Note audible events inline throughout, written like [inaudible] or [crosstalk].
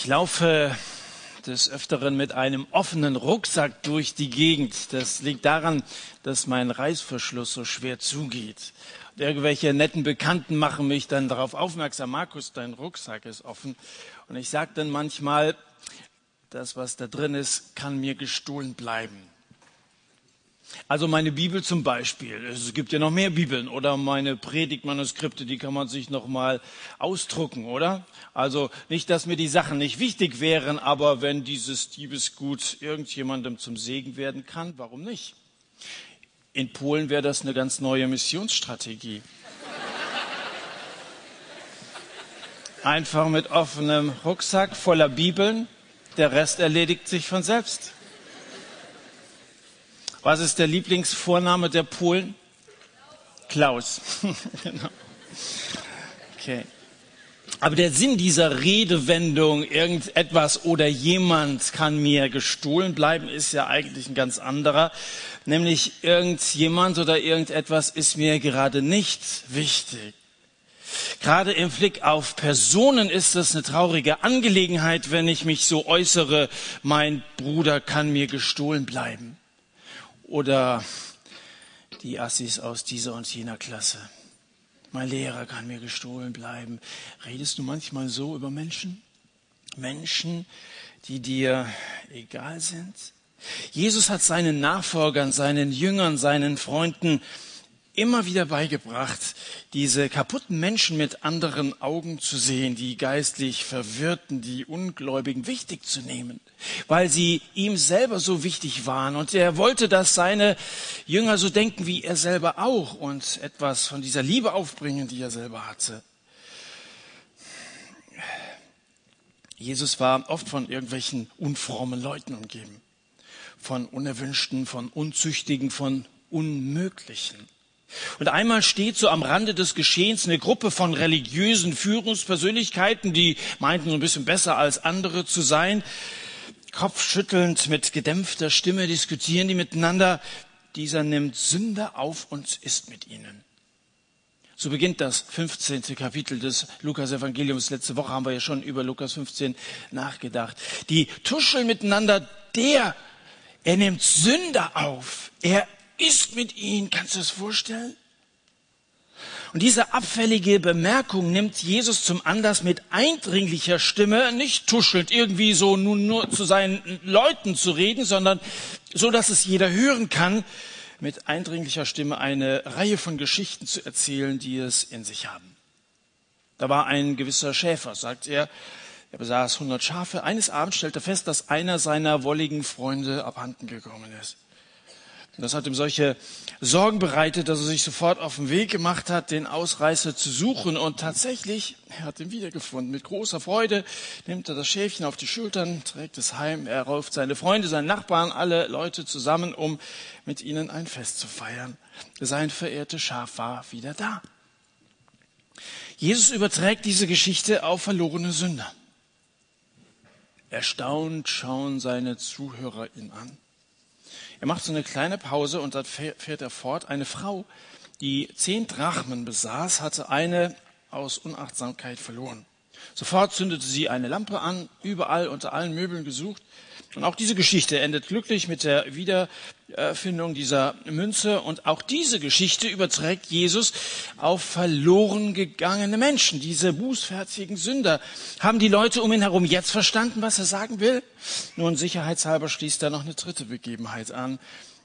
Ich laufe des Öfteren mit einem offenen Rucksack durch die Gegend. Das liegt daran, dass mein Reißverschluss so schwer zugeht. Und irgendwelche netten Bekannten machen mich dann darauf aufmerksam, Markus, dein Rucksack ist offen. Und ich sage dann manchmal, das, was da drin ist, kann mir gestohlen bleiben. Also meine Bibel zum Beispiel. Es gibt ja noch mehr Bibeln oder meine Predigtmanuskripte, die kann man sich noch mal ausdrucken, oder? Also nicht, dass mir die Sachen nicht wichtig wären, aber wenn dieses Diebesgut irgendjemandem zum Segen werden kann, warum nicht? In Polen wäre das eine ganz neue Missionsstrategie. Einfach mit offenem Rucksack voller Bibeln, der Rest erledigt sich von selbst. Was ist der Lieblingsvorname der Polen? Klaus. [laughs] genau. Okay. Aber der Sinn dieser Redewendung, irgendetwas oder jemand kann mir gestohlen bleiben, ist ja eigentlich ein ganz anderer. Nämlich irgendjemand oder irgendetwas ist mir gerade nicht wichtig. Gerade im Blick auf Personen ist das eine traurige Angelegenheit, wenn ich mich so äußere, mein Bruder kann mir gestohlen bleiben oder die Assis aus dieser und jener Klasse. Mein Lehrer kann mir gestohlen bleiben. Redest du manchmal so über Menschen? Menschen, die dir egal sind? Jesus hat seinen Nachfolgern, seinen Jüngern, seinen Freunden immer wieder beigebracht, diese kaputten Menschen mit anderen Augen zu sehen, die geistlich Verwirrten, die Ungläubigen wichtig zu nehmen, weil sie ihm selber so wichtig waren. Und er wollte, dass seine Jünger so denken wie er selber auch und etwas von dieser Liebe aufbringen, die er selber hatte. Jesus war oft von irgendwelchen unfrommen Leuten umgeben, von unerwünschten, von unzüchtigen, von unmöglichen. Und einmal steht so am Rande des Geschehens eine Gruppe von religiösen Führungspersönlichkeiten, die meinten so ein bisschen besser als andere zu sein. Kopfschüttelnd mit gedämpfter Stimme diskutieren die miteinander. Dieser nimmt Sünder auf und ist mit ihnen. So beginnt das 15. Kapitel des Lukas-Evangeliums. Letzte Woche haben wir ja schon über Lukas 15 nachgedacht. Die tuscheln miteinander. Der, er nimmt Sünder auf. Er ist mit ihnen. Kannst du das vorstellen? Und diese abfällige Bemerkung nimmt Jesus zum Anlass mit eindringlicher Stimme, nicht tuschelnd irgendwie so nun nur zu seinen Leuten zu reden, sondern so, dass es jeder hören kann, mit eindringlicher Stimme eine Reihe von Geschichten zu erzählen, die es in sich haben. Da war ein gewisser Schäfer, sagt er, er besaß 100 Schafe. Eines Abends stellte er fest, dass einer seiner wolligen Freunde abhanden gekommen ist. Das hat ihm solche Sorgen bereitet, dass er sich sofort auf den Weg gemacht hat, den Ausreißer zu suchen. Und tatsächlich, er hat ihn wiedergefunden. Mit großer Freude nimmt er das Schäfchen auf die Schultern, trägt es heim. Er ruft seine Freunde, seine Nachbarn, alle Leute zusammen, um mit ihnen ein Fest zu feiern. Sein verehrtes Schaf war wieder da. Jesus überträgt diese Geschichte auf verlorene Sünder. Erstaunt schauen seine Zuhörer ihn an. Er macht so eine kleine Pause und dann fährt er fort. Eine Frau, die zehn Drachmen besaß, hatte eine aus Unachtsamkeit verloren. Sofort zündete sie eine Lampe an, überall unter allen Möbeln gesucht und auch diese Geschichte endet glücklich mit der Wiederfindung dieser Münze. Und auch diese Geschichte überträgt Jesus auf verloren gegangene Menschen, diese bußfertigen Sünder. Haben die Leute um ihn herum jetzt verstanden, was er sagen will? Nun, sicherheitshalber schließt er noch eine dritte Begebenheit an.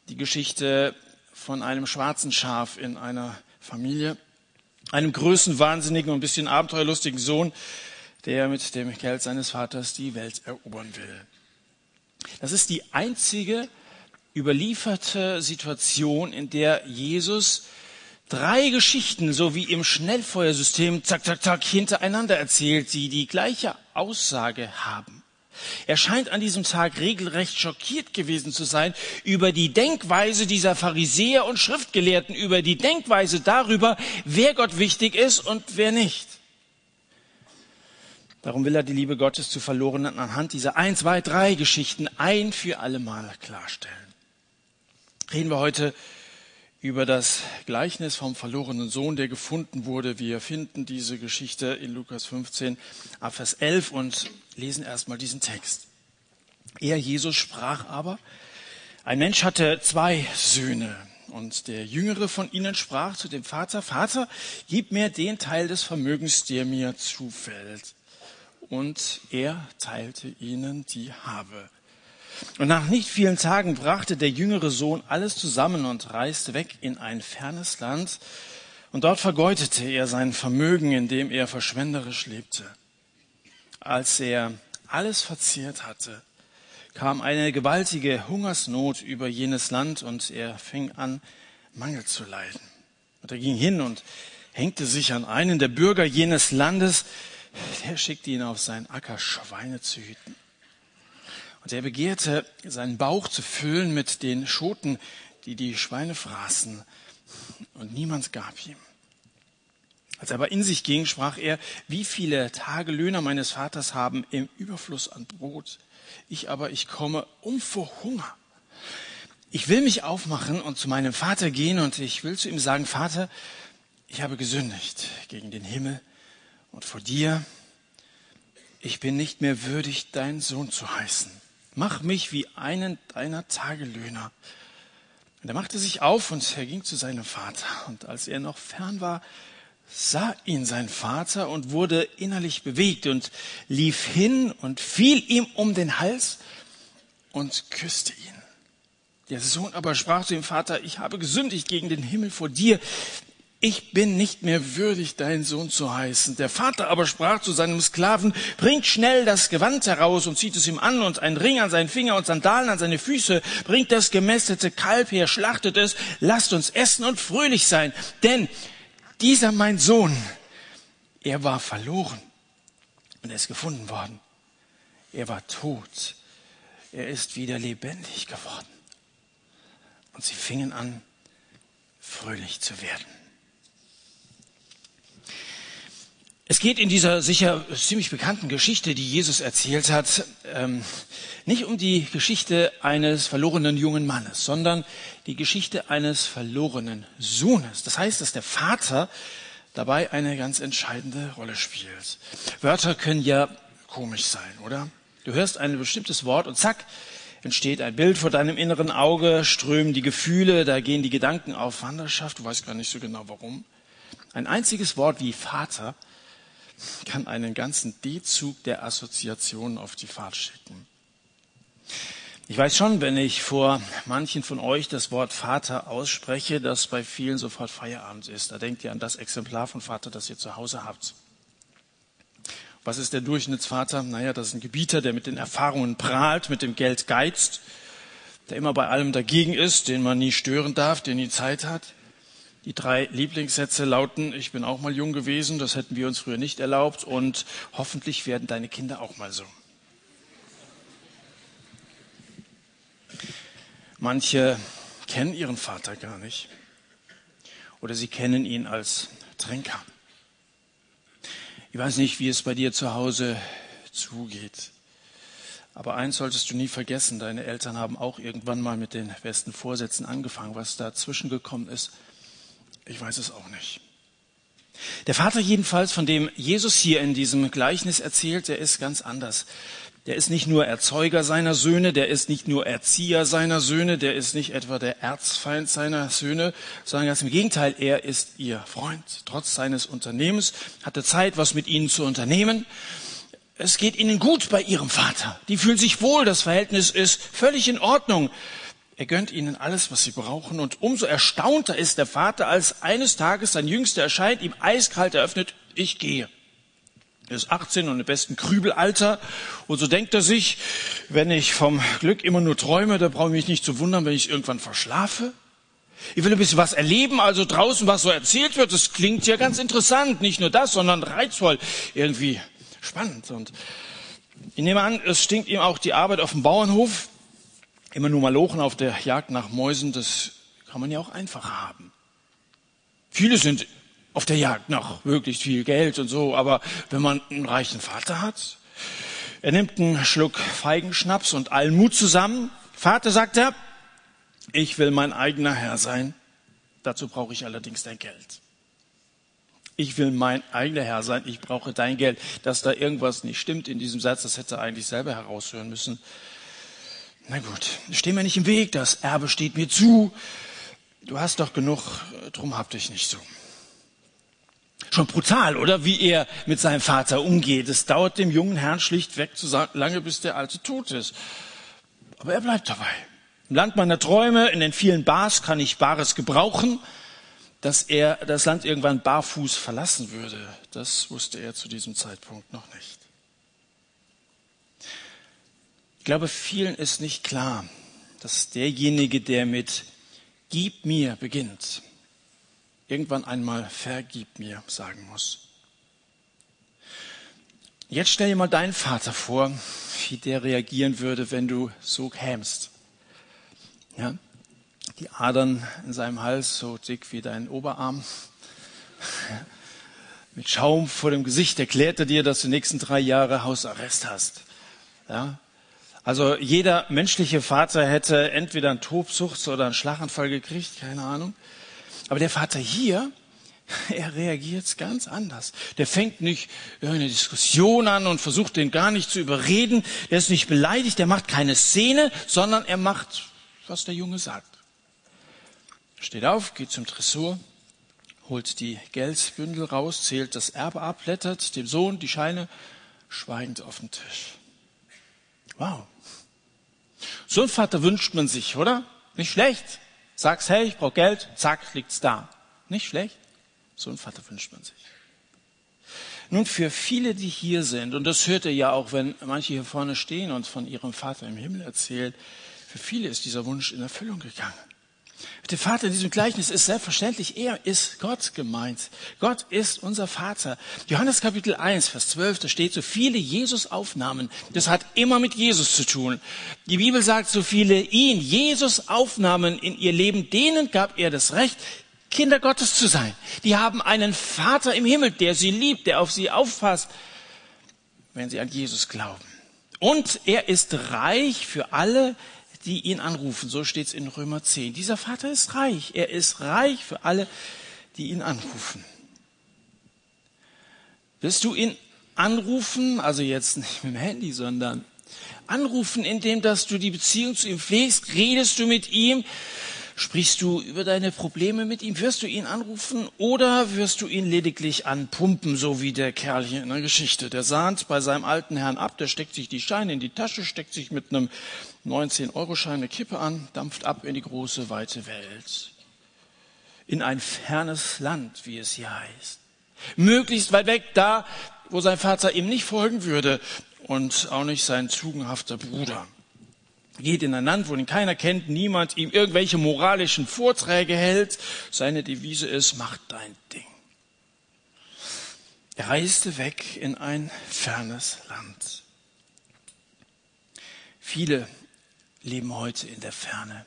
Die Geschichte von einem schwarzen Schaf in einer Familie, einem größenwahnsinnigen und ein bisschen abenteuerlustigen Sohn, der mit dem Geld seines Vaters die Welt erobern will. Das ist die einzige überlieferte Situation, in der Jesus drei Geschichten, so wie im Schnellfeuersystem, zack, zack, zack, hintereinander erzählt, die die gleiche Aussage haben. Er scheint an diesem Tag regelrecht schockiert gewesen zu sein über die Denkweise dieser Pharisäer und Schriftgelehrten, über die Denkweise darüber, wer Gott wichtig ist und wer nicht. Darum will er die Liebe Gottes zu Verlorenen anhand dieser ein, zwei, drei Geschichten ein für alle Mal klarstellen. Reden wir heute über das Gleichnis vom verlorenen Sohn, der gefunden wurde. Wir finden diese Geschichte in Lukas 15 ab Vers 11 und lesen erstmal diesen Text. Er, Jesus, sprach aber, ein Mensch hatte zwei Söhne. Und der jüngere von ihnen sprach zu dem Vater, Vater, gib mir den Teil des Vermögens, der mir zufällt. Und er teilte ihnen die Habe. Und nach nicht vielen Tagen brachte der jüngere Sohn alles zusammen und reiste weg in ein fernes Land. Und dort vergeudete er sein Vermögen, indem er verschwenderisch lebte. Als er alles verzehrt hatte, kam eine gewaltige Hungersnot über jenes Land und er fing an, Mangel zu leiden. Und er ging hin und hängte sich an einen der Bürger jenes Landes, der schickte ihn auf seinen Acker, Schweine zu hüten. Und er begehrte, seinen Bauch zu füllen mit den Schoten, die die Schweine fraßen. Und niemand gab ihm. Als er aber in sich ging, sprach er, wie viele Tagelöhner meines Vaters haben im Überfluss an Brot. Ich aber, ich komme um vor Hunger. Ich will mich aufmachen und zu meinem Vater gehen und ich will zu ihm sagen, Vater, ich habe gesündigt gegen den Himmel und vor dir. Ich bin nicht mehr würdig, dein Sohn zu heißen. Mach mich wie einen deiner Tagelöhner. Und er machte sich auf und er ging zu seinem Vater. Und als er noch fern war, sah ihn sein Vater und wurde innerlich bewegt und lief hin und fiel ihm um den Hals und küsste ihn. Der Sohn aber sprach zu dem Vater, ich habe gesündigt gegen den Himmel vor dir ich bin nicht mehr würdig, dein Sohn zu heißen. Der Vater aber sprach zu seinem Sklaven, bringt schnell das Gewand heraus und zieht es ihm an und einen Ring an seinen Finger und Sandalen an seine Füße, bringt das gemästete Kalb her, schlachtet es, lasst uns essen und fröhlich sein. Denn dieser mein Sohn, er war verloren und er ist gefunden worden. Er war tot. Er ist wieder lebendig geworden. Und sie fingen an, fröhlich zu werden. Es geht in dieser sicher ziemlich bekannten Geschichte, die Jesus erzählt hat, ähm, nicht um die Geschichte eines verlorenen jungen Mannes, sondern die Geschichte eines verlorenen Sohnes. Das heißt, dass der Vater dabei eine ganz entscheidende Rolle spielt. Wörter können ja komisch sein, oder? Du hörst ein bestimmtes Wort und zack, entsteht ein Bild vor deinem inneren Auge, strömen die Gefühle, da gehen die Gedanken auf Wanderschaft, du weißt gar nicht so genau warum. Ein einziges Wort wie Vater kann einen ganzen D-Zug der Assoziationen auf die Fahrt schicken. Ich weiß schon, wenn ich vor manchen von euch das Wort Vater ausspreche, dass bei vielen sofort Feierabend ist. Da denkt ihr an das Exemplar von Vater, das ihr zu Hause habt. Was ist der Durchschnittsvater? Naja, das ist ein Gebieter, der mit den Erfahrungen prahlt, mit dem Geld geizt, der immer bei allem dagegen ist, den man nie stören darf, der nie Zeit hat. Die drei Lieblingssätze lauten, ich bin auch mal jung gewesen, das hätten wir uns früher nicht erlaubt und hoffentlich werden deine Kinder auch mal so. Manche kennen ihren Vater gar nicht oder sie kennen ihn als Trinker. Ich weiß nicht, wie es bei dir zu Hause zugeht. Aber eins solltest du nie vergessen, deine Eltern haben auch irgendwann mal mit den besten Vorsätzen angefangen. Was dazwischen gekommen ist, ich weiß es auch nicht. Der Vater jedenfalls, von dem Jesus hier in diesem Gleichnis erzählt, der ist ganz anders. Der ist nicht nur Erzeuger seiner Söhne, der ist nicht nur Erzieher seiner Söhne, der ist nicht etwa der Erzfeind seiner Söhne, sondern ganz im Gegenteil, er ist ihr Freund. Trotz seines Unternehmens hatte Zeit, was mit ihnen zu unternehmen. Es geht ihnen gut bei ihrem Vater. Die fühlen sich wohl, das Verhältnis ist völlig in Ordnung. Er gönnt ihnen alles, was sie brauchen. Und umso erstaunter ist der Vater, als eines Tages sein Jüngster erscheint, ihm eiskalt eröffnet, ich gehe. Er ist 18 und im besten Krübelalter. Und so denkt er sich, wenn ich vom Glück immer nur träume, da brauche ich mich nicht zu wundern, wenn ich irgendwann verschlafe. Ich will ein bisschen was erleben, also draußen, was so erzählt wird. Das klingt ja ganz interessant. Nicht nur das, sondern reizvoll. Irgendwie spannend. Und ich nehme an, es stinkt ihm auch die Arbeit auf dem Bauernhof. Immer nur Malochen auf der Jagd nach Mäusen, das kann man ja auch einfacher haben. Viele sind auf der Jagd nach möglichst viel Geld und so, aber wenn man einen reichen Vater hat, er nimmt einen Schluck Feigenschnaps und allen Mut zusammen. Vater sagt er, ich will mein eigener Herr sein. Dazu brauche ich allerdings dein Geld. Ich will mein eigener Herr sein, ich brauche dein Geld. Dass da irgendwas nicht stimmt in diesem Satz, das hätte er eigentlich selber heraushören müssen. Na gut, steh mir nicht im Weg, das Erbe steht mir zu. Du hast doch genug, drum hab dich nicht so. Schon brutal, oder? Wie er mit seinem Vater umgeht. Es dauert dem jungen Herrn schlichtweg zu lange, bis der Alte tot ist. Aber er bleibt dabei. Im Land meiner Träume, in den vielen Bars kann ich Bares gebrauchen. Dass er das Land irgendwann barfuß verlassen würde, das wusste er zu diesem Zeitpunkt noch nicht. Ich glaube, vielen ist nicht klar, dass derjenige, der mit Gib mir beginnt, irgendwann einmal Vergib mir sagen muss. Jetzt stell dir mal deinen Vater vor, wie der reagieren würde, wenn du so kämst. Ja? Die Adern in seinem Hals so dick wie dein Oberarm. Mit Schaum vor dem Gesicht erklärt er dir, dass du die nächsten drei Jahre Hausarrest hast. Ja? Also jeder menschliche Vater hätte entweder einen Tobsucht oder einen Schlaganfall gekriegt, keine Ahnung. Aber der Vater hier, [laughs] er reagiert ganz anders. Der fängt nicht eine Diskussion an und versucht den gar nicht zu überreden. Der ist nicht beleidigt, der macht keine Szene, sondern er macht, was der Junge sagt. Steht auf, geht zum Tresor, holt die Geldbündel raus, zählt das Erbe ab, blättert dem Sohn die Scheine schweigend auf den Tisch. Wow. So ein Vater wünscht man sich, oder? Nicht schlecht. Sagst, hey, ich brauche Geld, zack, liegt's da. Nicht schlecht. So ein Vater wünscht man sich. Nun, für viele, die hier sind, und das hört ihr ja auch, wenn manche hier vorne stehen und von ihrem Vater im Himmel erzählt, für viele ist dieser Wunsch in Erfüllung gegangen. Der Vater in diesem Gleichnis ist selbstverständlich, er ist Gott gemeint. Gott ist unser Vater. Johannes Kapitel 1, Vers 12, da steht, so viele Jesus aufnahmen. Das hat immer mit Jesus zu tun. Die Bibel sagt, so viele ihn, Jesus aufnahmen in ihr Leben, denen gab er das Recht, Kinder Gottes zu sein. Die haben einen Vater im Himmel, der sie liebt, der auf sie aufpasst, wenn sie an Jesus glauben. Und er ist reich für alle, die ihn anrufen. So steht es in Römer 10. Dieser Vater ist reich. Er ist reich für alle, die ihn anrufen. Willst du ihn anrufen? Also jetzt nicht mit dem Handy, sondern anrufen, indem dass du die Beziehung zu ihm pflegst. Redest du mit ihm? Sprichst du über deine Probleme mit ihm? Wirst du ihn anrufen oder wirst du ihn lediglich anpumpen, so wie der Kerl hier in der Geschichte? Der sahnt bei seinem alten Herrn ab, der steckt sich die Scheine in die Tasche, steckt sich mit einem 19-Euro-Schein eine Kippe an, dampft ab in die große, weite Welt. In ein fernes Land, wie es hier heißt. Möglichst weit weg, da, wo sein Vater ihm nicht folgen würde und auch nicht sein tugendhafter Bruder geht in ein Land, wo ihn keiner kennt, niemand ihm irgendwelche moralischen Vorträge hält. Seine Devise ist, mach dein Ding. Er reiste weg in ein fernes Land. Viele leben heute in der Ferne.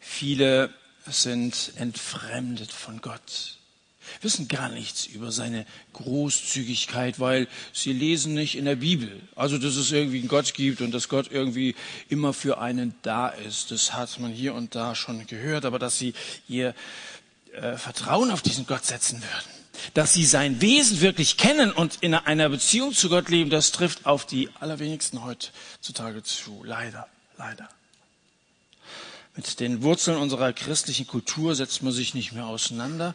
Viele sind entfremdet von Gott wissen gar nichts über seine Großzügigkeit, weil sie lesen nicht in der Bibel. Also, dass es irgendwie einen Gott gibt und dass Gott irgendwie immer für einen da ist. Das hat man hier und da schon gehört, aber dass sie ihr äh, Vertrauen auf diesen Gott setzen würden. Dass sie sein Wesen wirklich kennen und in einer Beziehung zu Gott leben, das trifft auf die allerwenigsten heutzutage zu. Leider, leider. Mit den Wurzeln unserer christlichen Kultur setzt man sich nicht mehr auseinander.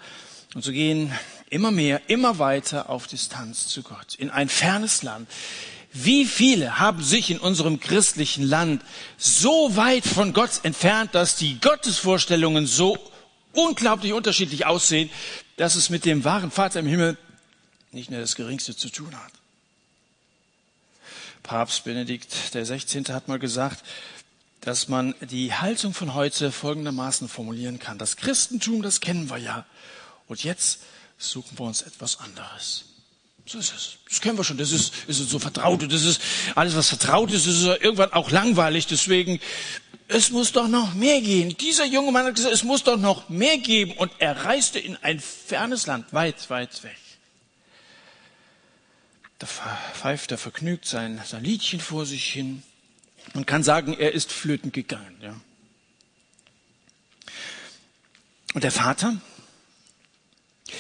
Und so gehen immer mehr, immer weiter auf Distanz zu Gott, in ein fernes Land. Wie viele haben sich in unserem christlichen Land so weit von Gott entfernt, dass die Gottesvorstellungen so unglaublich unterschiedlich aussehen, dass es mit dem wahren Vater im Himmel nicht mehr das Geringste zu tun hat. Papst Benedikt der 16. hat mal gesagt, dass man die Haltung von heute folgendermaßen formulieren kann. Das Christentum, das kennen wir ja. Und jetzt suchen wir uns etwas anderes. So ist es. Das kennen wir schon. Das ist, ist so vertraut. Das ist alles, was vertraut ist, ist irgendwann auch langweilig. Deswegen, es muss doch noch mehr gehen. Dieser junge Mann hat gesagt, es muss doch noch mehr geben. Und er reiste in ein fernes Land, weit, weit weg. Da pfeift er vergnügt sein, sein Liedchen vor sich hin. Man kann sagen, er ist flöten gegangen. Ja. Und der Vater,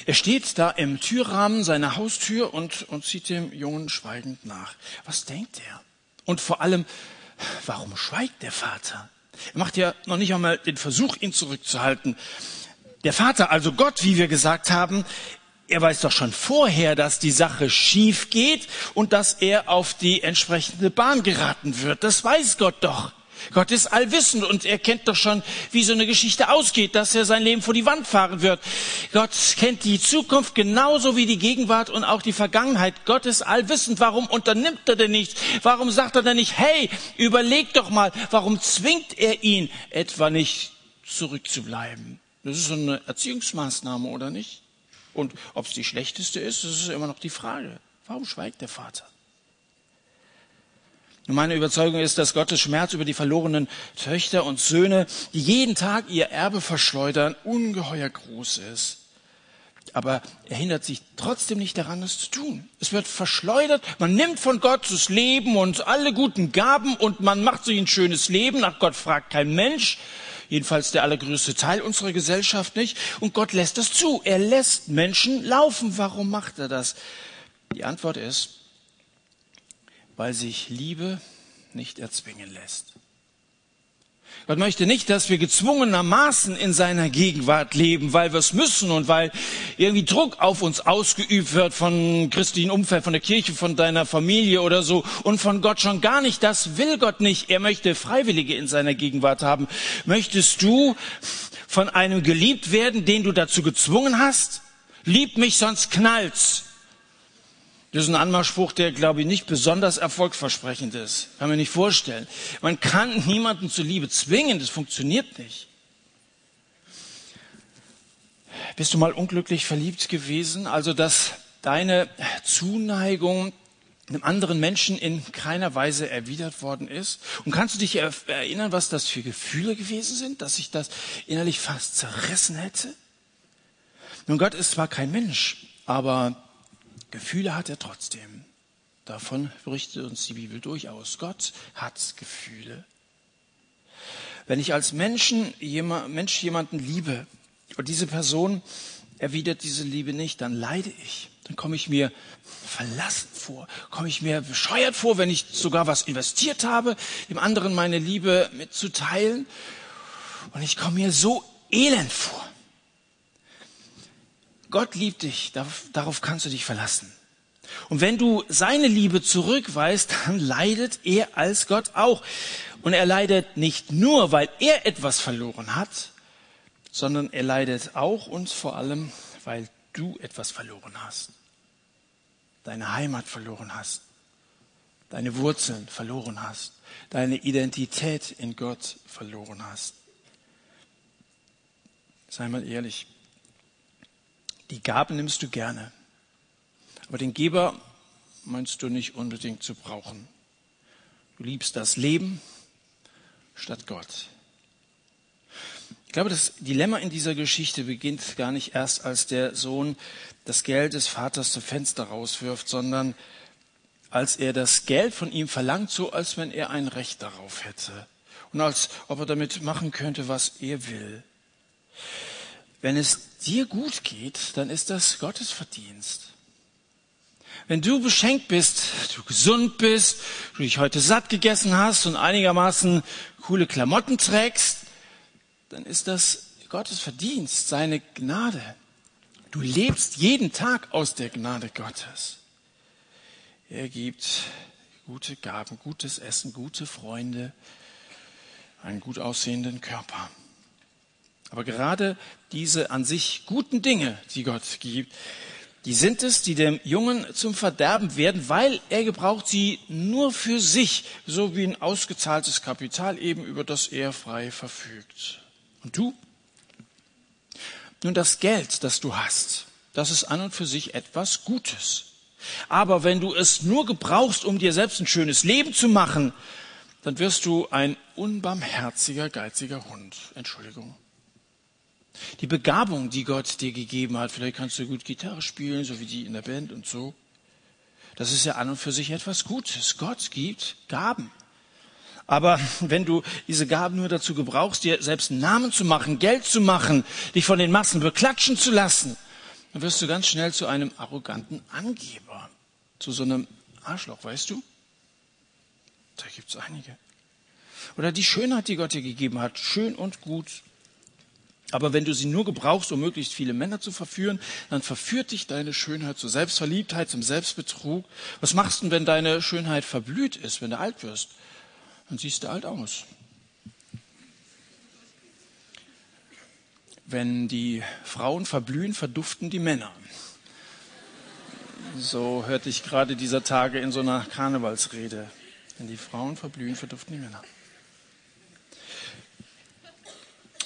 er steht da im Türrahmen seiner Haustür und, und zieht dem Jungen schweigend nach. Was denkt er? Und vor allem, warum schweigt der Vater? Er macht ja noch nicht einmal den Versuch, ihn zurückzuhalten. Der Vater, also Gott, wie wir gesagt haben, er weiß doch schon vorher, dass die Sache schief geht und dass er auf die entsprechende Bahn geraten wird. Das weiß Gott doch. Gott ist allwissend und er kennt doch schon, wie so eine Geschichte ausgeht, dass er sein Leben vor die Wand fahren wird. Gott kennt die Zukunft genauso wie die Gegenwart und auch die Vergangenheit. Gott ist allwissend. Warum unternimmt er denn nichts? Warum sagt er denn nicht, hey, überleg doch mal, warum zwingt er ihn etwa nicht zurückzubleiben? Das ist so eine Erziehungsmaßnahme, oder nicht? Und ob es die schlechteste ist, das ist immer noch die Frage. Warum schweigt der Vater? Und meine Überzeugung ist, dass Gottes Schmerz über die verlorenen Töchter und Söhne, die jeden Tag ihr Erbe verschleudern, ungeheuer groß ist. Aber er hindert sich trotzdem nicht daran, es zu tun. Es wird verschleudert, man nimmt von Gott das Leben und alle guten Gaben und man macht sich ein schönes Leben. Nach Gott fragt kein Mensch, jedenfalls der allergrößte Teil unserer Gesellschaft nicht. Und Gott lässt das zu. Er lässt Menschen laufen. Warum macht er das? Die Antwort ist, weil sich Liebe nicht erzwingen lässt. Gott möchte nicht, dass wir gezwungenermaßen in seiner Gegenwart leben, weil wir es müssen und weil irgendwie Druck auf uns ausgeübt wird von christlichen Umfeld, von der Kirche, von deiner Familie oder so und von Gott schon gar nicht. Das will Gott nicht. Er möchte Freiwillige in seiner Gegenwart haben. Möchtest du von einem geliebt werden, den du dazu gezwungen hast? Lieb mich, sonst knallt's. Das ist ein Anmachspruch, der, glaube ich, nicht besonders erfolgsversprechend ist. Kann man nicht vorstellen. Man kann niemanden zur Liebe zwingen, das funktioniert nicht. Bist du mal unglücklich verliebt gewesen? Also, dass deine Zuneigung einem anderen Menschen in keiner Weise erwidert worden ist? Und kannst du dich erinnern, was das für Gefühle gewesen sind, dass sich das innerlich fast zerrissen hätte? Nun, Gott ist zwar kein Mensch, aber Gefühle hat er trotzdem. Davon berichtet uns die Bibel durchaus. Gott hat Gefühle. Wenn ich als Menschen, Mensch jemanden liebe und diese Person erwidert diese Liebe nicht, dann leide ich. Dann komme ich mir verlassen vor, komme ich mir bescheuert vor, wenn ich sogar was investiert habe, dem anderen meine Liebe mitzuteilen. Und ich komme mir so elend vor. Gott liebt dich, darauf kannst du dich verlassen. Und wenn du seine Liebe zurückweist, [laughs] dann leidet er als Gott auch. Und er leidet nicht nur, weil er etwas verloren hat, sondern er leidet auch und vor allem, weil du etwas verloren hast. Deine Heimat verloren hast. Deine Wurzeln verloren hast. Deine Identität in Gott verloren hast. Sei mal ehrlich. Die Gaben nimmst du gerne. Aber den Geber meinst du nicht unbedingt zu brauchen. Du liebst das Leben statt Gott. Ich glaube, das Dilemma in dieser Geschichte beginnt gar nicht erst, als der Sohn das Geld des Vaters zum Fenster rauswirft, sondern als er das Geld von ihm verlangt, so als wenn er ein Recht darauf hätte und als ob er damit machen könnte, was er will. Wenn es dir gut geht, dann ist das Gottes Verdienst. Wenn du beschenkt bist, du gesund bist, du dich heute satt gegessen hast und einigermaßen coole Klamotten trägst, dann ist das Gottes Verdienst, seine Gnade. Du lebst jeden Tag aus der Gnade Gottes. Er gibt gute Gaben, gutes Essen, gute Freunde, einen gut aussehenden Körper. Aber gerade diese an sich guten Dinge, die Gott gibt, die sind es, die dem Jungen zum Verderben werden, weil er gebraucht sie nur für sich, so wie ein ausgezahltes Kapital eben, über das er frei verfügt. Und du? Nun, das Geld, das du hast, das ist an und für sich etwas Gutes. Aber wenn du es nur gebrauchst, um dir selbst ein schönes Leben zu machen, dann wirst du ein unbarmherziger, geiziger Hund. Entschuldigung. Die Begabung, die Gott dir gegeben hat, vielleicht kannst du gut Gitarre spielen, so wie die in der Band und so. Das ist ja an und für sich etwas Gutes. Gott gibt Gaben. Aber wenn du diese Gaben nur dazu gebrauchst, dir selbst einen Namen zu machen, Geld zu machen, dich von den Massen beklatschen zu lassen, dann wirst du ganz schnell zu einem arroganten Angeber, zu so einem Arschloch, weißt du? Da gibt's einige. Oder die Schönheit, die Gott dir gegeben hat, schön und gut. Aber wenn du sie nur gebrauchst, um möglichst viele Männer zu verführen, dann verführt dich deine Schönheit zur Selbstverliebtheit, zum Selbstbetrug. Was machst du, wenn deine Schönheit verblüht ist, wenn du alt wirst? Dann siehst du alt aus. Wenn die Frauen verblühen, verduften die Männer. So hörte ich gerade dieser Tage in so einer Karnevalsrede. Wenn die Frauen verblühen, verduften die Männer.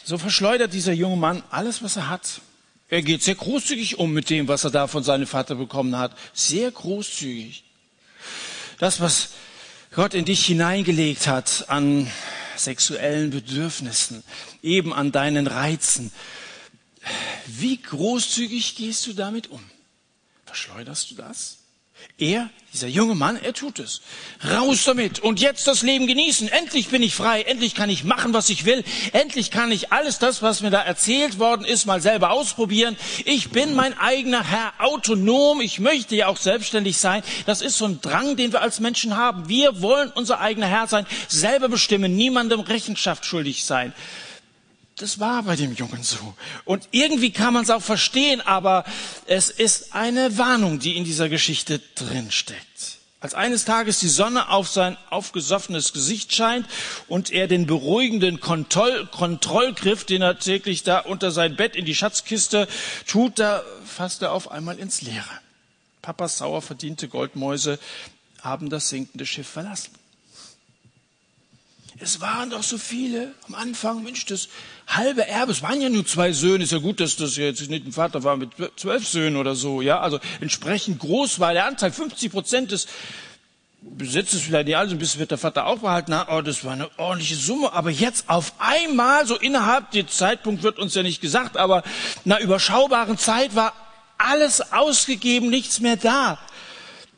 So verschleudert dieser junge Mann alles, was er hat. Er geht sehr großzügig um mit dem, was er da von seinem Vater bekommen hat. Sehr großzügig. Das, was Gott in dich hineingelegt hat an sexuellen Bedürfnissen, eben an deinen Reizen. Wie großzügig gehst du damit um? Verschleuderst du das? Er, dieser junge Mann, er tut es. Raus damit und jetzt das Leben genießen. Endlich bin ich frei, endlich kann ich machen, was ich will. Endlich kann ich alles das, was mir da erzählt worden ist, mal selber ausprobieren. Ich bin mein eigener Herr, autonom. Ich möchte ja auch selbstständig sein. Das ist so ein Drang, den wir als Menschen haben. Wir wollen unser eigener Herr sein, selber bestimmen, niemandem Rechenschaft schuldig sein. Das war bei dem Jungen so. Und irgendwie kann man es auch verstehen, aber es ist eine Warnung, die in dieser Geschichte drin steckt. Als eines Tages die Sonne auf sein aufgesoffenes Gesicht scheint und er den beruhigenden Kontroll Kontrollgriff, den er täglich da unter sein Bett in die Schatzkiste tut, da fasst er auf einmal ins Leere. Papas sauer verdiente Goldmäuse haben das sinkende Schiff verlassen. Es waren doch so viele. Am Anfang, Mensch, das halbe Erbe, es waren ja nur zwei Söhne, ist ja gut, dass das jetzt nicht ein Vater war mit zwölf Söhnen oder so, ja, also entsprechend groß war der Anteil, 50 Prozent des Besitzes vielleicht nicht alles, ein bisschen wird der Vater auch behalten, oh, das war eine ordentliche Summe, aber jetzt auf einmal, so innerhalb, der Zeitpunkt wird uns ja nicht gesagt, aber einer überschaubaren Zeit war alles ausgegeben, nichts mehr da.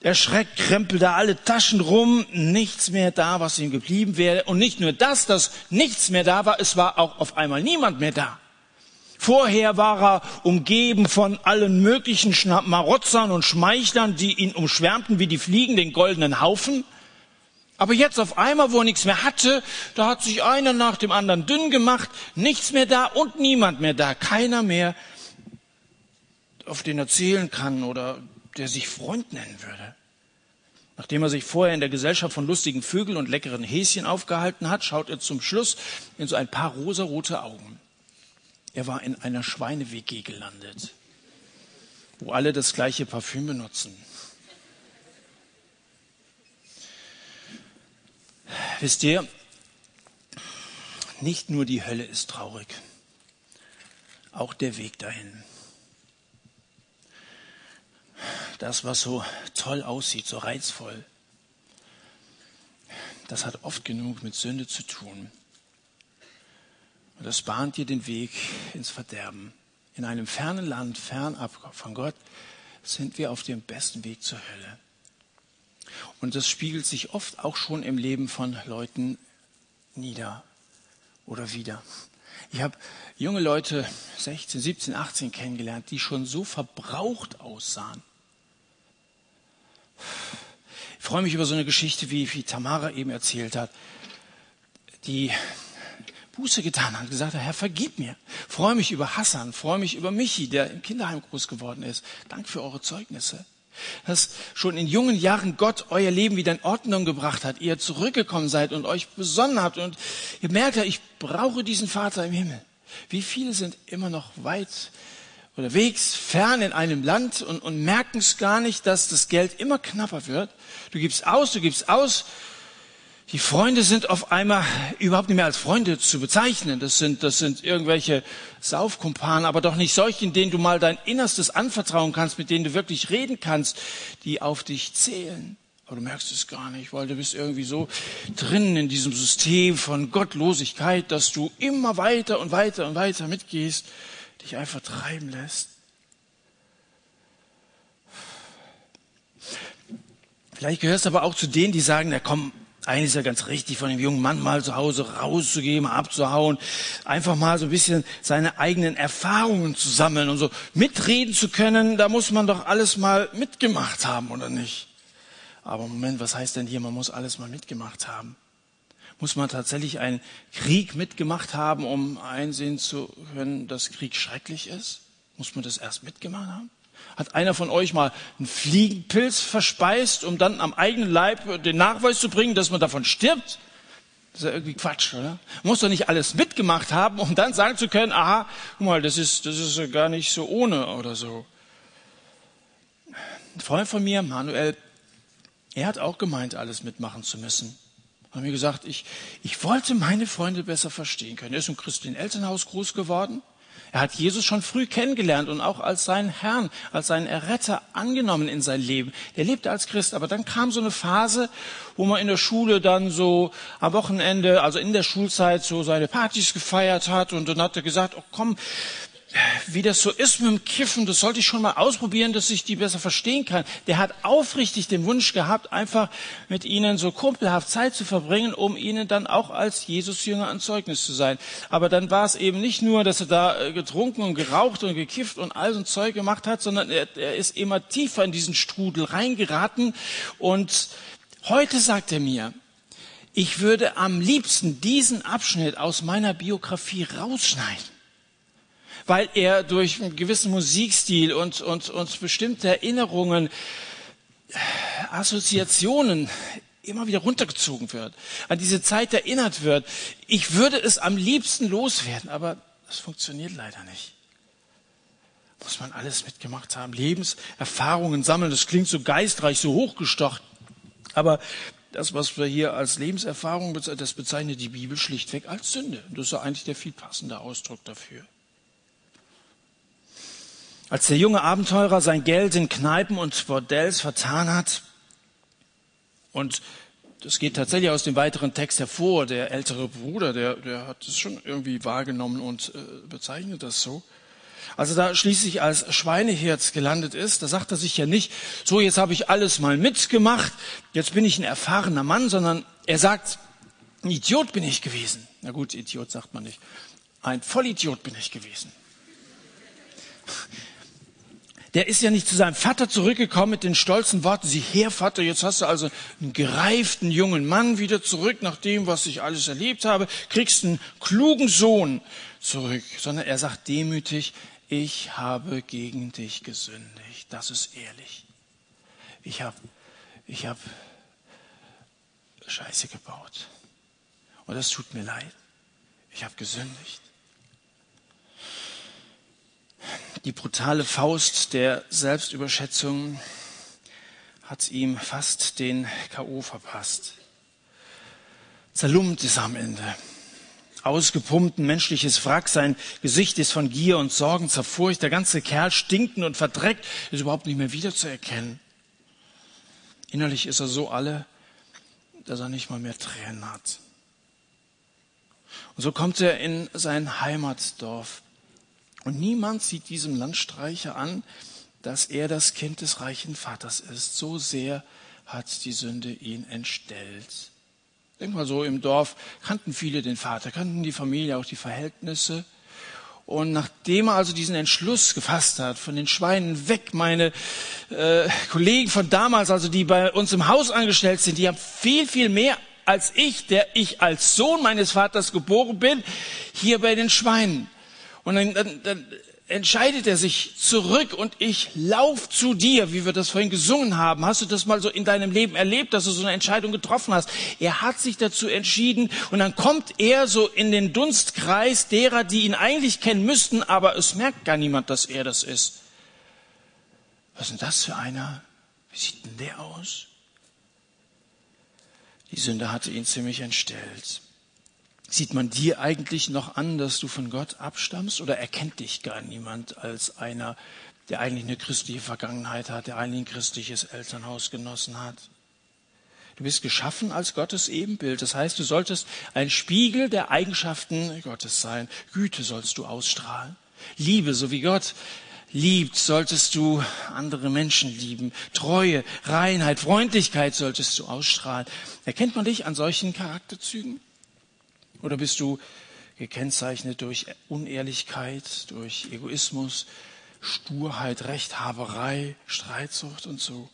Erschreckt krempelte alle Taschen rum, nichts mehr da, was ihm geblieben wäre. Und nicht nur das, dass nichts mehr da war, es war auch auf einmal niemand mehr da. Vorher war er umgeben von allen möglichen Marotzern und Schmeichlern, die ihn umschwärmten wie die Fliegen den goldenen Haufen. Aber jetzt auf einmal, wo er nichts mehr hatte, da hat sich einer nach dem anderen dünn gemacht, nichts mehr da und niemand mehr da, keiner mehr, auf den er zählen kann oder der sich Freund nennen würde. Nachdem er sich vorher in der Gesellschaft von lustigen Vögeln und leckeren Häschen aufgehalten hat, schaut er zum Schluss in so ein paar rosarote Augen. Er war in einer Schweine-WG gelandet, wo alle das gleiche Parfüm benutzen. Wisst ihr, nicht nur die Hölle ist traurig, auch der Weg dahin das, was so toll aussieht, so reizvoll, das hat oft genug mit Sünde zu tun. Und das bahnt dir den Weg ins Verderben. In einem fernen Land, fernab von Gott, sind wir auf dem besten Weg zur Hölle. Und das spiegelt sich oft auch schon im Leben von Leuten nieder oder wieder. Ich habe junge Leute, 16, 17, 18 kennengelernt, die schon so verbraucht aussahen. Ich freue mich über so eine Geschichte, wie, wie Tamara eben erzählt hat, die Buße getan hat, gesagt hat, Herr, vergib mir. Freue mich über Hassan, freue mich über Michi, der im Kinderheim groß geworden ist. Dank für eure Zeugnisse. Dass schon in jungen Jahren Gott euer Leben wieder in Ordnung gebracht hat, ihr zurückgekommen seid und euch besonnen habt und ihr merkt ich brauche diesen Vater im Himmel. Wie viele sind immer noch weit unterwegs, fern in einem Land und, und merken es gar nicht, dass das Geld immer knapper wird. Du gibst aus, du gibst aus. Die Freunde sind auf einmal überhaupt nicht mehr als Freunde zu bezeichnen. Das sind, das sind irgendwelche Saufkumpanen, aber doch nicht solche, denen du mal dein Innerstes anvertrauen kannst, mit denen du wirklich reden kannst, die auf dich zählen. Aber du merkst es gar nicht, weil du bist irgendwie so drin in diesem System von Gottlosigkeit, dass du immer weiter und weiter und weiter mitgehst dich einfach treiben lässt. Vielleicht gehörst du aber auch zu denen, die sagen, na komm, Eigentlich ist ja ganz richtig, von dem jungen Mann mal zu Hause rauszugehen, abzuhauen, einfach mal so ein bisschen seine eigenen Erfahrungen zu sammeln und so mitreden zu können. Da muss man doch alles mal mitgemacht haben, oder nicht? Aber Moment, was heißt denn hier, man muss alles mal mitgemacht haben? Muss man tatsächlich einen Krieg mitgemacht haben, um einsehen zu können, dass Krieg schrecklich ist? Muss man das erst mitgemacht haben? Hat einer von euch mal einen Fliegenpilz verspeist, um dann am eigenen Leib den Nachweis zu bringen, dass man davon stirbt? Das ist ja irgendwie Quatsch, oder? Man muss doch nicht alles mitgemacht haben, um dann sagen zu können, aha, guck mal, das ist, das ist gar nicht so ohne oder so. Ein Freund von mir, Manuel, er hat auch gemeint, alles mitmachen zu müssen. Er hat mir gesagt, ich, ich wollte meine Freunde besser verstehen können. Er ist im christlichen Elternhaus groß geworden. Er hat Jesus schon früh kennengelernt und auch als seinen Herrn, als seinen Erretter angenommen in sein Leben. Er lebte als Christ, aber dann kam so eine Phase, wo man in der Schule dann so am Wochenende, also in der Schulzeit so seine Partys gefeiert hat und dann hat er gesagt, oh komm, wie das so ist mit dem Kiffen, das sollte ich schon mal ausprobieren, dass ich die besser verstehen kann. Der hat aufrichtig den Wunsch gehabt, einfach mit ihnen so kumpelhaft Zeit zu verbringen, um ihnen dann auch als Jesus-Jünger ein Zeugnis zu sein. Aber dann war es eben nicht nur, dass er da äh, getrunken und geraucht und gekifft und all so ein Zeug gemacht hat, sondern er, er ist immer tiefer in diesen Strudel reingeraten. Und heute sagt er mir, ich würde am liebsten diesen Abschnitt aus meiner Biografie rausschneiden weil er durch einen gewissen Musikstil und, und, und bestimmte Erinnerungen, äh, Assoziationen immer wieder runtergezogen wird, an diese Zeit erinnert wird. Ich würde es am liebsten loswerden, aber das funktioniert leider nicht. Muss man alles mitgemacht haben, Lebenserfahrungen sammeln, das klingt so geistreich, so hochgestocht. Aber das, was wir hier als Lebenserfahrung bezeichnen, das bezeichnet die Bibel schlichtweg als Sünde. Das ist ja eigentlich der viel passende Ausdruck dafür. Als der junge Abenteurer sein Geld in Kneipen und Bordells vertan hat, und das geht tatsächlich aus dem weiteren Text hervor, der ältere Bruder, der, der hat es schon irgendwie wahrgenommen und äh, bezeichnet das so. Als er da schließlich als Schweineherz gelandet ist, da sagt er sich ja nicht, so jetzt habe ich alles mal mitgemacht, jetzt bin ich ein erfahrener Mann, sondern er sagt, ein Idiot bin ich gewesen. Na gut, Idiot sagt man nicht. Ein Vollidiot bin ich gewesen der ist ja nicht zu seinem Vater zurückgekommen mit den stolzen Worten, sieh her, Vater, jetzt hast du also einen gereiften jungen Mann wieder zurück nach dem, was ich alles erlebt habe, kriegst einen klugen Sohn zurück, sondern er sagt demütig, ich habe gegen dich gesündigt. Das ist ehrlich. Ich habe ich hab Scheiße gebaut. Und das tut mir leid. Ich habe gesündigt. Die brutale Faust der Selbstüberschätzung hat ihm fast den K.O. verpasst. Zerlumpt ist am Ende. Ausgepumpt, ein menschliches Wrack, sein Gesicht ist von Gier und Sorgen zerfurcht, der ganze Kerl stinkt und verdreckt, ist überhaupt nicht mehr wiederzuerkennen. Innerlich ist er so alle, dass er nicht mal mehr Tränen hat. Und so kommt er in sein Heimatdorf. Und niemand sieht diesem Landstreicher an, dass er das Kind des reichen Vaters ist. So sehr hat die Sünde ihn entstellt. Denk mal so, im Dorf kannten viele den Vater, kannten die Familie, auch die Verhältnisse. Und nachdem er also diesen Entschluss gefasst hat, von den Schweinen weg, meine äh, Kollegen von damals, also die bei uns im Haus angestellt sind, die haben viel, viel mehr als ich, der ich als Sohn meines Vaters geboren bin, hier bei den Schweinen. Und dann, dann, dann entscheidet er sich zurück und ich lauf zu dir, wie wir das vorhin gesungen haben. Hast du das mal so in deinem Leben erlebt, dass du so eine Entscheidung getroffen hast? Er hat sich dazu entschieden und dann kommt er so in den Dunstkreis derer, die ihn eigentlich kennen müssten, aber es merkt gar niemand, dass er das ist. Was ist denn das für einer? Wie sieht denn der aus? Die Sünde hatte ihn ziemlich entstellt. Sieht man dir eigentlich noch an, dass du von Gott abstammst oder erkennt dich gar niemand als einer, der eigentlich eine christliche Vergangenheit hat, der eigentlich ein christliches Elternhaus genossen hat? Du bist geschaffen als Gottes Ebenbild. Das heißt, du solltest ein Spiegel der Eigenschaften Gottes sein. Güte sollst du ausstrahlen. Liebe, so wie Gott liebt, solltest du andere Menschen lieben. Treue, Reinheit, Freundlichkeit solltest du ausstrahlen. Erkennt man dich an solchen Charakterzügen? Oder bist du gekennzeichnet durch Unehrlichkeit, durch Egoismus, Sturheit, Rechthaberei, Streitsucht und so?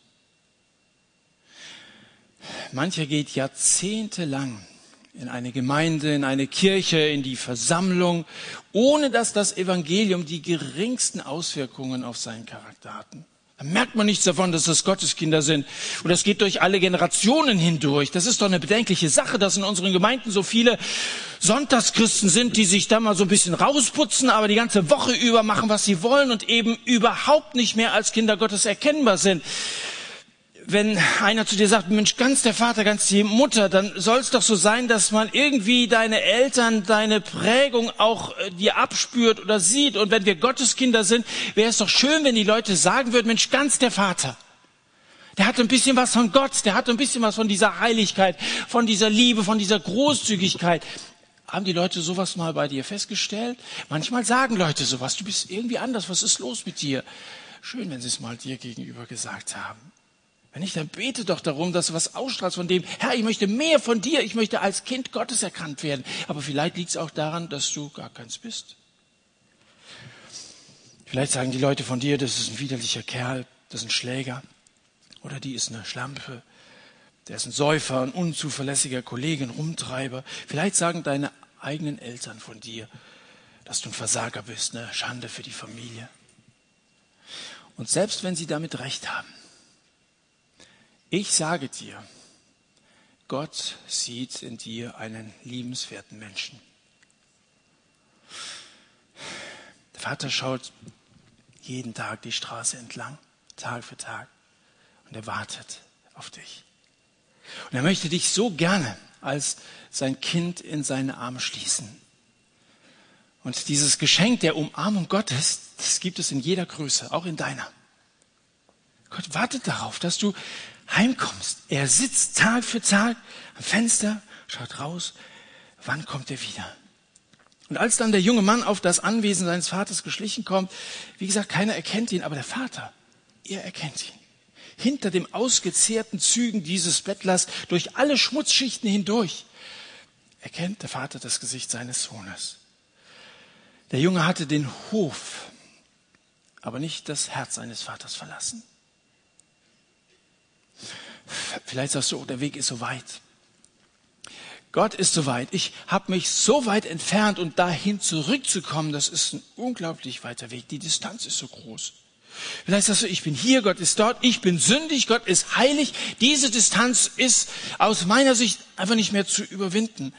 Mancher geht jahrzehntelang in eine Gemeinde, in eine Kirche, in die Versammlung, ohne dass das Evangelium die geringsten Auswirkungen auf seinen Charakter hatten. Da merkt man nichts davon, dass das Gotteskinder sind. Und das geht durch alle Generationen hindurch. Das ist doch eine bedenkliche Sache, dass in unseren Gemeinden so viele Sonntagschristen sind, die sich da mal so ein bisschen rausputzen, aber die ganze Woche über machen, was sie wollen und eben überhaupt nicht mehr als Kinder Gottes erkennbar sind wenn einer zu dir sagt, Mensch, ganz der Vater, ganz die Mutter, dann soll es doch so sein, dass man irgendwie deine Eltern, deine Prägung auch äh, dir abspürt oder sieht. Und wenn wir Gotteskinder sind, wäre es doch schön, wenn die Leute sagen würden, Mensch, ganz der Vater. Der hat ein bisschen was von Gott, der hat ein bisschen was von dieser Heiligkeit, von dieser Liebe, von dieser Großzügigkeit. Haben die Leute sowas mal bei dir festgestellt? Manchmal sagen Leute sowas, du bist irgendwie anders, was ist los mit dir? Schön, wenn sie es mal dir gegenüber gesagt haben. Wenn nicht, dann bete doch darum, dass du was ausstrahlst von dem, Herr, ich möchte mehr von dir, ich möchte als Kind Gottes erkannt werden. Aber vielleicht liegt es auch daran, dass du gar keins bist. Vielleicht sagen die Leute von dir, das ist ein widerlicher Kerl, das ist ein Schläger. Oder die ist eine Schlampe, der ist ein Säufer, ein unzuverlässiger Kollege, ein Rumtreiber. Vielleicht sagen deine eigenen Eltern von dir, dass du ein Versager bist, eine Schande für die Familie. Und selbst wenn sie damit recht haben, ich sage dir, Gott sieht in dir einen liebenswerten Menschen. Der Vater schaut jeden Tag die Straße entlang, Tag für Tag, und er wartet auf dich. Und er möchte dich so gerne als sein Kind in seine Arme schließen. Und dieses Geschenk der Umarmung Gottes, das gibt es in jeder Größe, auch in deiner. Gott wartet darauf, dass du heimkommst. Er sitzt Tag für Tag am Fenster, schaut raus, wann kommt er wieder? Und als dann der junge Mann auf das Anwesen seines Vaters geschlichen kommt, wie gesagt, keiner erkennt ihn, aber der Vater, er erkennt ihn. Hinter dem ausgezehrten Zügen dieses Bettlers, durch alle Schmutzschichten hindurch, erkennt der Vater das Gesicht seines Sohnes. Der Junge hatte den Hof, aber nicht das Herz seines Vaters verlassen. Vielleicht sagst du, oh, der Weg ist so weit. Gott ist so weit. Ich habe mich so weit entfernt und dahin zurückzukommen, das ist ein unglaublich weiter Weg. Die Distanz ist so groß. Vielleicht sagst du, ich bin hier, Gott ist dort, ich bin sündig, Gott ist heilig. Diese Distanz ist aus meiner Sicht einfach nicht mehr zu überwinden.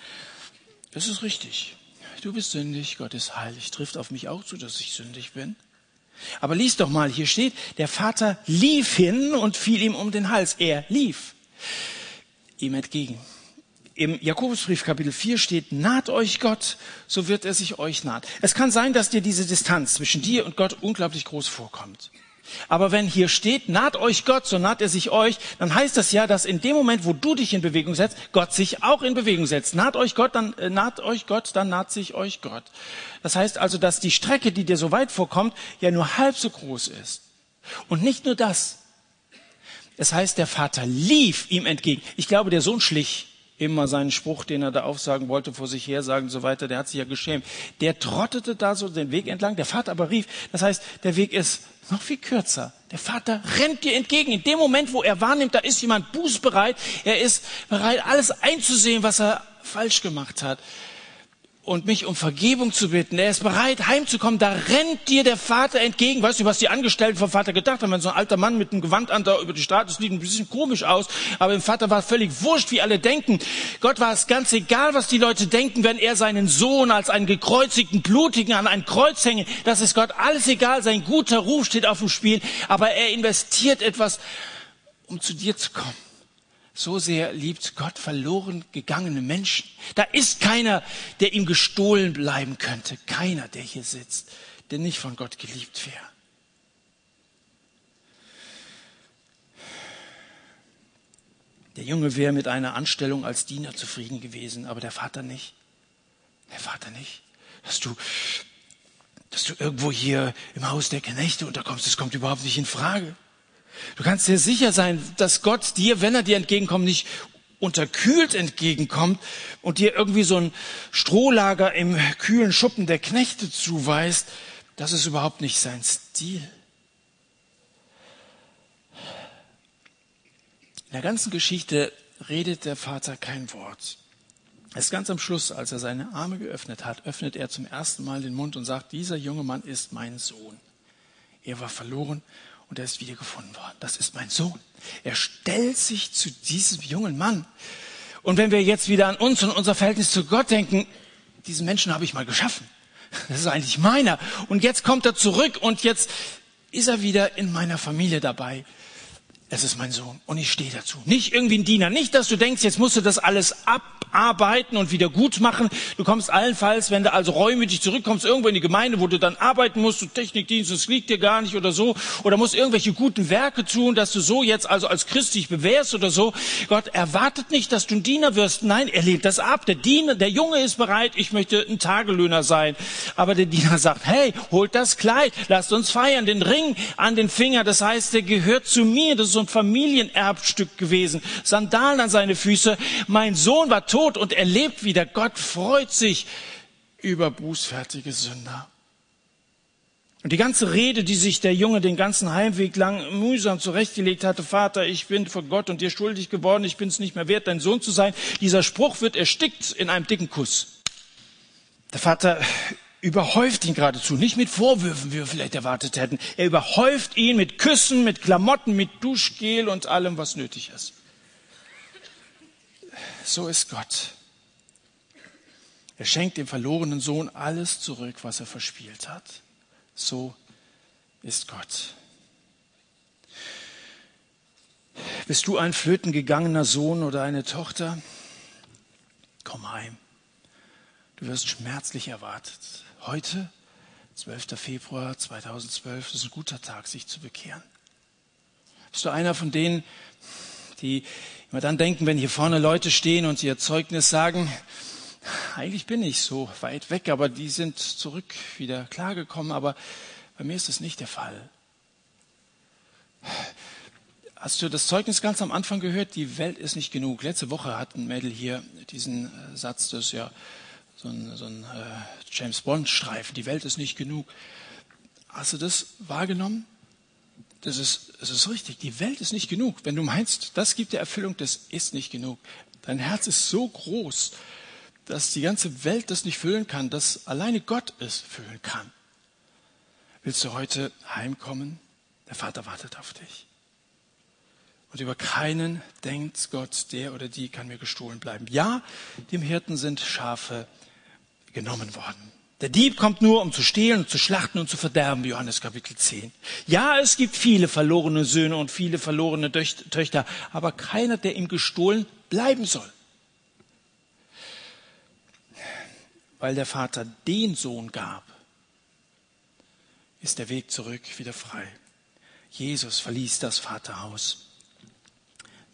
Das ist richtig. Du bist sündig, Gott ist heilig. Trifft auf mich auch zu, dass ich sündig bin. Aber lies doch mal, hier steht, der Vater lief hin und fiel ihm um den Hals. Er lief ihm entgegen. Im Jakobusbrief Kapitel 4 steht, naht euch Gott, so wird er sich euch naht. Es kann sein, dass dir diese Distanz zwischen dir und Gott unglaublich groß vorkommt. Aber wenn hier steht, naht euch Gott, so naht er sich euch, dann heißt das ja, dass in dem Moment, wo du dich in Bewegung setzt, Gott sich auch in Bewegung setzt. Naht euch Gott, dann äh, naht euch Gott, dann naht sich euch Gott. Das heißt also, dass die Strecke, die dir so weit vorkommt, ja nur halb so groß ist. Und nicht nur das. Es heißt, der Vater lief ihm entgegen. Ich glaube, der Sohn schlich immer seinen Spruch, den er da aufsagen wollte, vor sich her sagen und so weiter, der hat sich ja geschämt. Der trottete da so den Weg entlang, der Vater aber rief. Das heißt, der Weg ist noch viel kürzer. Der Vater rennt dir entgegen. In dem Moment, wo er wahrnimmt, da ist jemand bußbereit. Er ist bereit, alles einzusehen, was er falsch gemacht hat und mich um Vergebung zu bitten. Er ist bereit, heimzukommen. Da rennt dir der Vater entgegen. Weißt du, was die Angestellten vom Vater gedacht haben? Wenn so ein alter Mann mit einem Gewand an da über die Straße, sieht ein bisschen komisch aus. Aber dem Vater war völlig wurscht, wie alle denken. Gott war es ganz egal, was die Leute denken, wenn er seinen Sohn als einen gekreuzigten, blutigen an ein Kreuz hänge. Das ist Gott alles egal. Sein guter Ruf steht auf dem Spiel. Aber er investiert etwas, um zu dir zu kommen. So sehr liebt Gott verloren gegangene Menschen. Da ist keiner, der ihm gestohlen bleiben könnte. Keiner, der hier sitzt, der nicht von Gott geliebt wäre. Der Junge wäre mit einer Anstellung als Diener zufrieden gewesen, aber der Vater nicht. Der Vater nicht. Dass du dass du irgendwo hier im Haus der Knechte unterkommst. Das kommt überhaupt nicht in Frage. Du kannst dir sicher sein, dass Gott dir, wenn er dir entgegenkommt, nicht unterkühlt entgegenkommt und dir irgendwie so ein Strohlager im kühlen Schuppen der Knechte zuweist. Das ist überhaupt nicht sein Stil. In der ganzen Geschichte redet der Vater kein Wort. Erst ganz am Schluss, als er seine Arme geöffnet hat, öffnet er zum ersten Mal den Mund und sagt, dieser junge Mann ist mein Sohn. Er war verloren und er ist wiedergefunden worden. Das ist mein Sohn. Er stellt sich zu diesem jungen Mann. Und wenn wir jetzt wieder an uns und unser Verhältnis zu Gott denken, diesen Menschen habe ich mal geschaffen. Das ist eigentlich meiner. Und jetzt kommt er zurück und jetzt ist er wieder in meiner Familie dabei es ist mein Sohn und ich stehe dazu. Nicht irgendwie ein Diener. Nicht, dass du denkst, jetzt musst du das alles abarbeiten und wieder gut machen. Du kommst allenfalls, wenn du also reumütig zurückkommst, irgendwo in die Gemeinde, wo du dann arbeiten musst, du Technikdienst, das liegt dir gar nicht oder so, oder musst irgendwelche guten Werke tun, dass du so jetzt also als Christ dich bewährst oder so. Gott erwartet nicht, dass du ein Diener wirst. Nein, er lehnt das ab. Der Diener, der Junge ist bereit, ich möchte ein Tagelöhner sein. Aber der Diener sagt, hey, holt das Kleid, lasst uns feiern, den Ring an den Finger. Das heißt, der gehört zu mir. Das ist ein Familienerbstück gewesen. Sandalen an seine Füße. Mein Sohn war tot und er lebt wieder. Gott freut sich über bußfertige Sünder. Und die ganze Rede, die sich der Junge den ganzen Heimweg lang mühsam zurechtgelegt hatte, Vater, ich bin vor Gott und dir schuldig geworden, ich bin es nicht mehr wert, dein Sohn zu sein, dieser Spruch wird erstickt in einem dicken Kuss. Der Vater überhäuft ihn geradezu, nicht mit Vorwürfen, wie wir vielleicht erwartet hätten. Er überhäuft ihn mit Küssen, mit Klamotten, mit Duschgel und allem, was nötig ist. So ist Gott. Er schenkt dem verlorenen Sohn alles zurück, was er verspielt hat. So ist Gott. Bist du ein flöten gegangener Sohn oder eine Tochter? Komm heim. Du wirst schmerzlich erwartet. Heute, 12. Februar 2012, ist ein guter Tag, sich zu bekehren. Bist du einer von denen, die immer dann denken, wenn hier vorne Leute stehen und ihr Zeugnis sagen, eigentlich bin ich so weit weg, aber die sind zurück wieder klargekommen, aber bei mir ist das nicht der Fall. Hast du das Zeugnis ganz am Anfang gehört? Die Welt ist nicht genug. Letzte Woche hat ein Mädel hier diesen äh, Satz, das ja so ein, so ein äh, James Bond-Streifen, die Welt ist nicht genug. Hast du das wahrgenommen? Das ist, das ist richtig, die Welt ist nicht genug. Wenn du meinst, das gibt dir Erfüllung, das ist nicht genug. Dein Herz ist so groß, dass die ganze Welt das nicht füllen kann, dass alleine Gott es füllen kann. Willst du heute heimkommen? Der Vater wartet auf dich. Und über keinen denkt Gott, der oder die kann mir gestohlen bleiben. Ja, dem Hirten sind Schafe genommen worden. Der Dieb kommt nur, um zu stehlen zu schlachten und zu verderben, Johannes Kapitel 10. Ja, es gibt viele verlorene Söhne und viele verlorene Töchter, aber keiner, der ihm gestohlen bleiben soll. Weil der Vater den Sohn gab, ist der Weg zurück wieder frei. Jesus verließ das Vaterhaus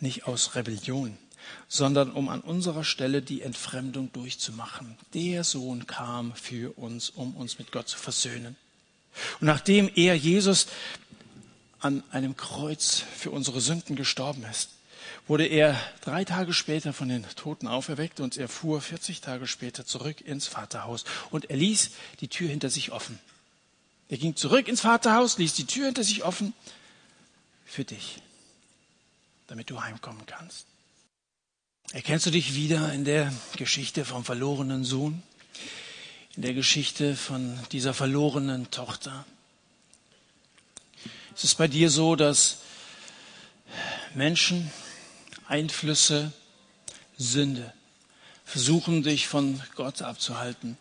nicht aus Rebellion, sondern um an unserer Stelle die Entfremdung durchzumachen. Der Sohn kam für uns, um uns mit Gott zu versöhnen. Und nachdem er, Jesus, an einem Kreuz für unsere Sünden gestorben ist, wurde er drei Tage später von den Toten auferweckt und er fuhr 40 Tage später zurück ins Vaterhaus und er ließ die Tür hinter sich offen. Er ging zurück ins Vaterhaus, ließ die Tür hinter sich offen für dich, damit du heimkommen kannst. Erkennst du dich wieder in der Geschichte vom verlorenen Sohn? In der Geschichte von dieser verlorenen Tochter? Ist es bei dir so, dass Menschen, Einflüsse, Sünde versuchen, dich von Gott abzuhalten?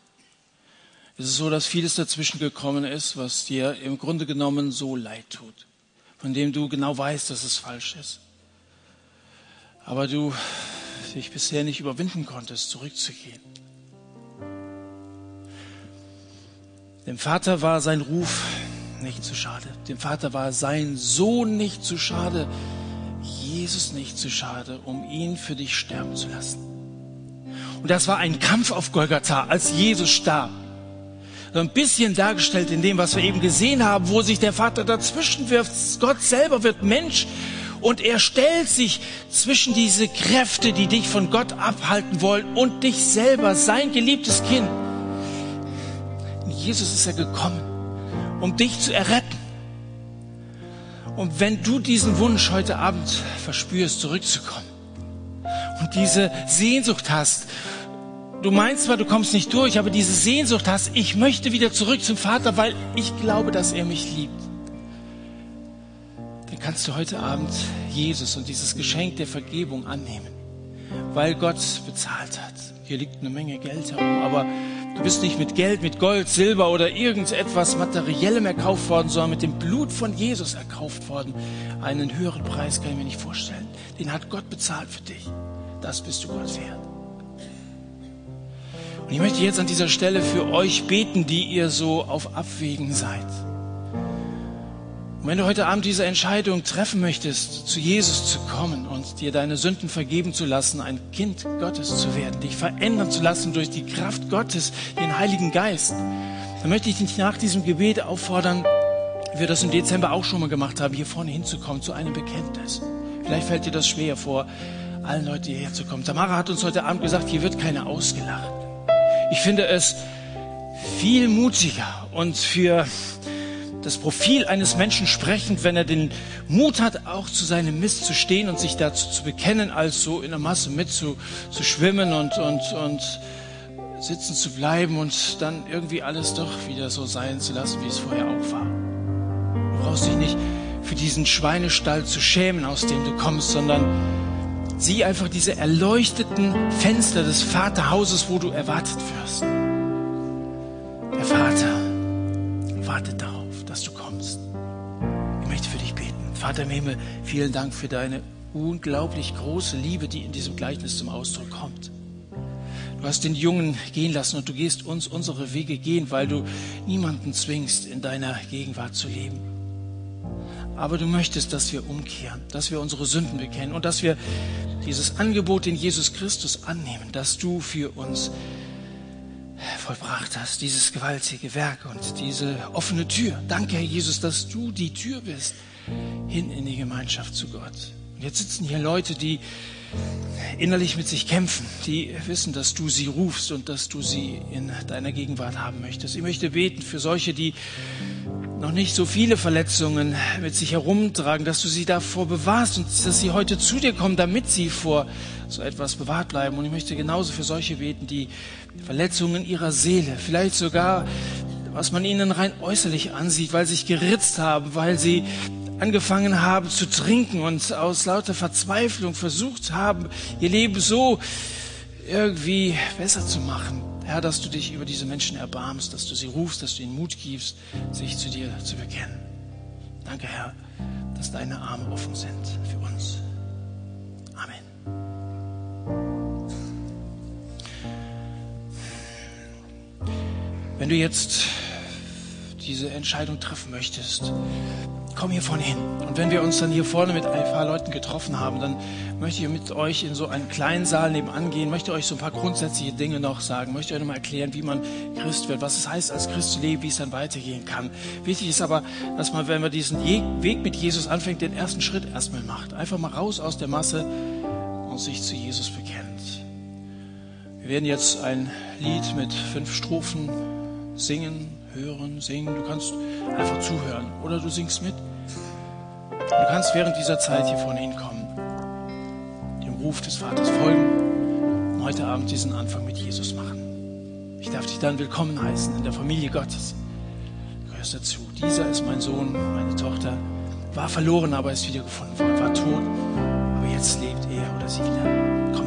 Ist es so, dass vieles dazwischen gekommen ist, was dir im Grunde genommen so leid tut, von dem du genau weißt, dass es falsch ist? Aber du dich bisher nicht überwinden konntest, zurückzugehen. Dem Vater war sein Ruf nicht zu schade. Dem Vater war sein Sohn nicht zu schade. Jesus nicht zu schade, um ihn für dich sterben zu lassen. Und das war ein Kampf auf Golgatha, als Jesus starb. so ein bisschen dargestellt in dem, was wir eben gesehen haben, wo sich der Vater dazwischen wirft. Gott selber wird Mensch und er stellt sich zwischen diese Kräfte, die dich von Gott abhalten wollen und dich selber, sein geliebtes Kind. Jesus ist er gekommen, um dich zu erretten. Und wenn du diesen Wunsch heute Abend verspürst, zurückzukommen und diese Sehnsucht hast, du meinst zwar, du kommst nicht durch, aber diese Sehnsucht hast, ich möchte wieder zurück zum Vater, weil ich glaube, dass er mich liebt, kannst du heute Abend Jesus und dieses Geschenk der Vergebung annehmen, weil Gott bezahlt hat. Hier liegt eine Menge Geld herum, aber Du bist nicht mit Geld, mit Gold, Silber oder irgendetwas Materiellem erkauft worden, sondern mit dem Blut von Jesus erkauft worden. Einen höheren Preis kann ich mir nicht vorstellen. Den hat Gott bezahlt für dich. Das bist du Gott wert. Und ich möchte jetzt an dieser Stelle für euch beten, die ihr so auf Abwägen seid. Und wenn du heute Abend diese Entscheidung treffen möchtest, zu Jesus zu kommen und dir deine Sünden vergeben zu lassen, ein Kind Gottes zu werden, dich verändern zu lassen durch die Kraft Gottes, den Heiligen Geist, dann möchte ich dich nach diesem Gebet auffordern, wie wir das im Dezember auch schon mal gemacht haben, hier vorne hinzukommen zu einem Bekenntnis. Vielleicht fällt dir das schwer vor, allen Leuten hierher zu kommen. Tamara hat uns heute Abend gesagt, hier wird keiner ausgelacht. Ich finde es viel mutiger und für das Profil eines Menschen sprechend, wenn er den Mut hat, auch zu seinem Mist zu stehen und sich dazu zu bekennen, als so in der Masse mitzuschwimmen und, und, und sitzen zu bleiben und dann irgendwie alles doch wieder so sein zu lassen, wie es vorher auch war. Du brauchst dich nicht für diesen Schweinestall zu schämen, aus dem du kommst, sondern sieh einfach diese erleuchteten Fenster des Vaterhauses, wo du erwartet wirst. Der Vater wartet darauf dass du kommst. Ich möchte für dich beten. Vater im Himmel, vielen Dank für deine unglaublich große Liebe, die in diesem Gleichnis zum Ausdruck kommt. Du hast den Jungen gehen lassen und du gehst uns unsere Wege gehen, weil du niemanden zwingst, in deiner Gegenwart zu leben. Aber du möchtest, dass wir umkehren, dass wir unsere Sünden bekennen und dass wir dieses Angebot in Jesus Christus annehmen, dass du für uns vollbracht hast, dieses gewaltige Werk und diese offene Tür. Danke, Herr Jesus, dass du die Tür bist hin in die Gemeinschaft zu Gott. Und jetzt sitzen hier Leute, die innerlich mit sich kämpfen, die wissen, dass du sie rufst und dass du sie in deiner Gegenwart haben möchtest. Ich möchte beten für solche, die noch nicht so viele Verletzungen mit sich herumtragen, dass du sie davor bewahrst und dass sie heute zu dir kommen, damit sie vor so etwas bewahrt bleiben. Und ich möchte genauso für solche beten, die Verletzungen ihrer Seele, vielleicht sogar, was man ihnen rein äußerlich ansieht, weil sie sich geritzt haben, weil sie angefangen haben zu trinken und aus lauter Verzweiflung versucht haben, ihr Leben so irgendwie besser zu machen. Herr, dass du dich über diese Menschen erbarmst, dass du sie rufst, dass du ihnen Mut gibst, sich zu dir zu bekennen. Danke, Herr, dass deine Arme offen sind für uns. Amen. Wenn du jetzt diese Entscheidung treffen möchtest, komm hier vorne hin. Und wenn wir uns dann hier vorne mit ein paar Leuten getroffen haben, dann möchte ich mit euch in so einen kleinen Saal nebenan gehen, möchte euch so ein paar grundsätzliche Dinge noch sagen, möchte euch nochmal erklären, wie man Christ wird, was es heißt, als Christ zu leben, wie es dann weitergehen kann. Wichtig ist aber, dass man, wenn man diesen Weg mit Jesus anfängt, den ersten Schritt erstmal macht. Einfach mal raus aus der Masse und sich zu Jesus bekennt. Wir werden jetzt ein Lied mit fünf Strophen singen, hören, singen. Du kannst einfach zuhören oder du singst mit. Du kannst während dieser Zeit hier vorne hinkommen, dem Ruf des Vaters folgen und heute Abend diesen Anfang mit Jesus machen. Ich darf dich dann willkommen heißen in der Familie Gottes. Du gehörst dazu. Dieser ist mein Sohn, meine Tochter. War verloren, aber ist wiedergefunden worden. War tot, aber jetzt lebt er oder sie wieder. Komm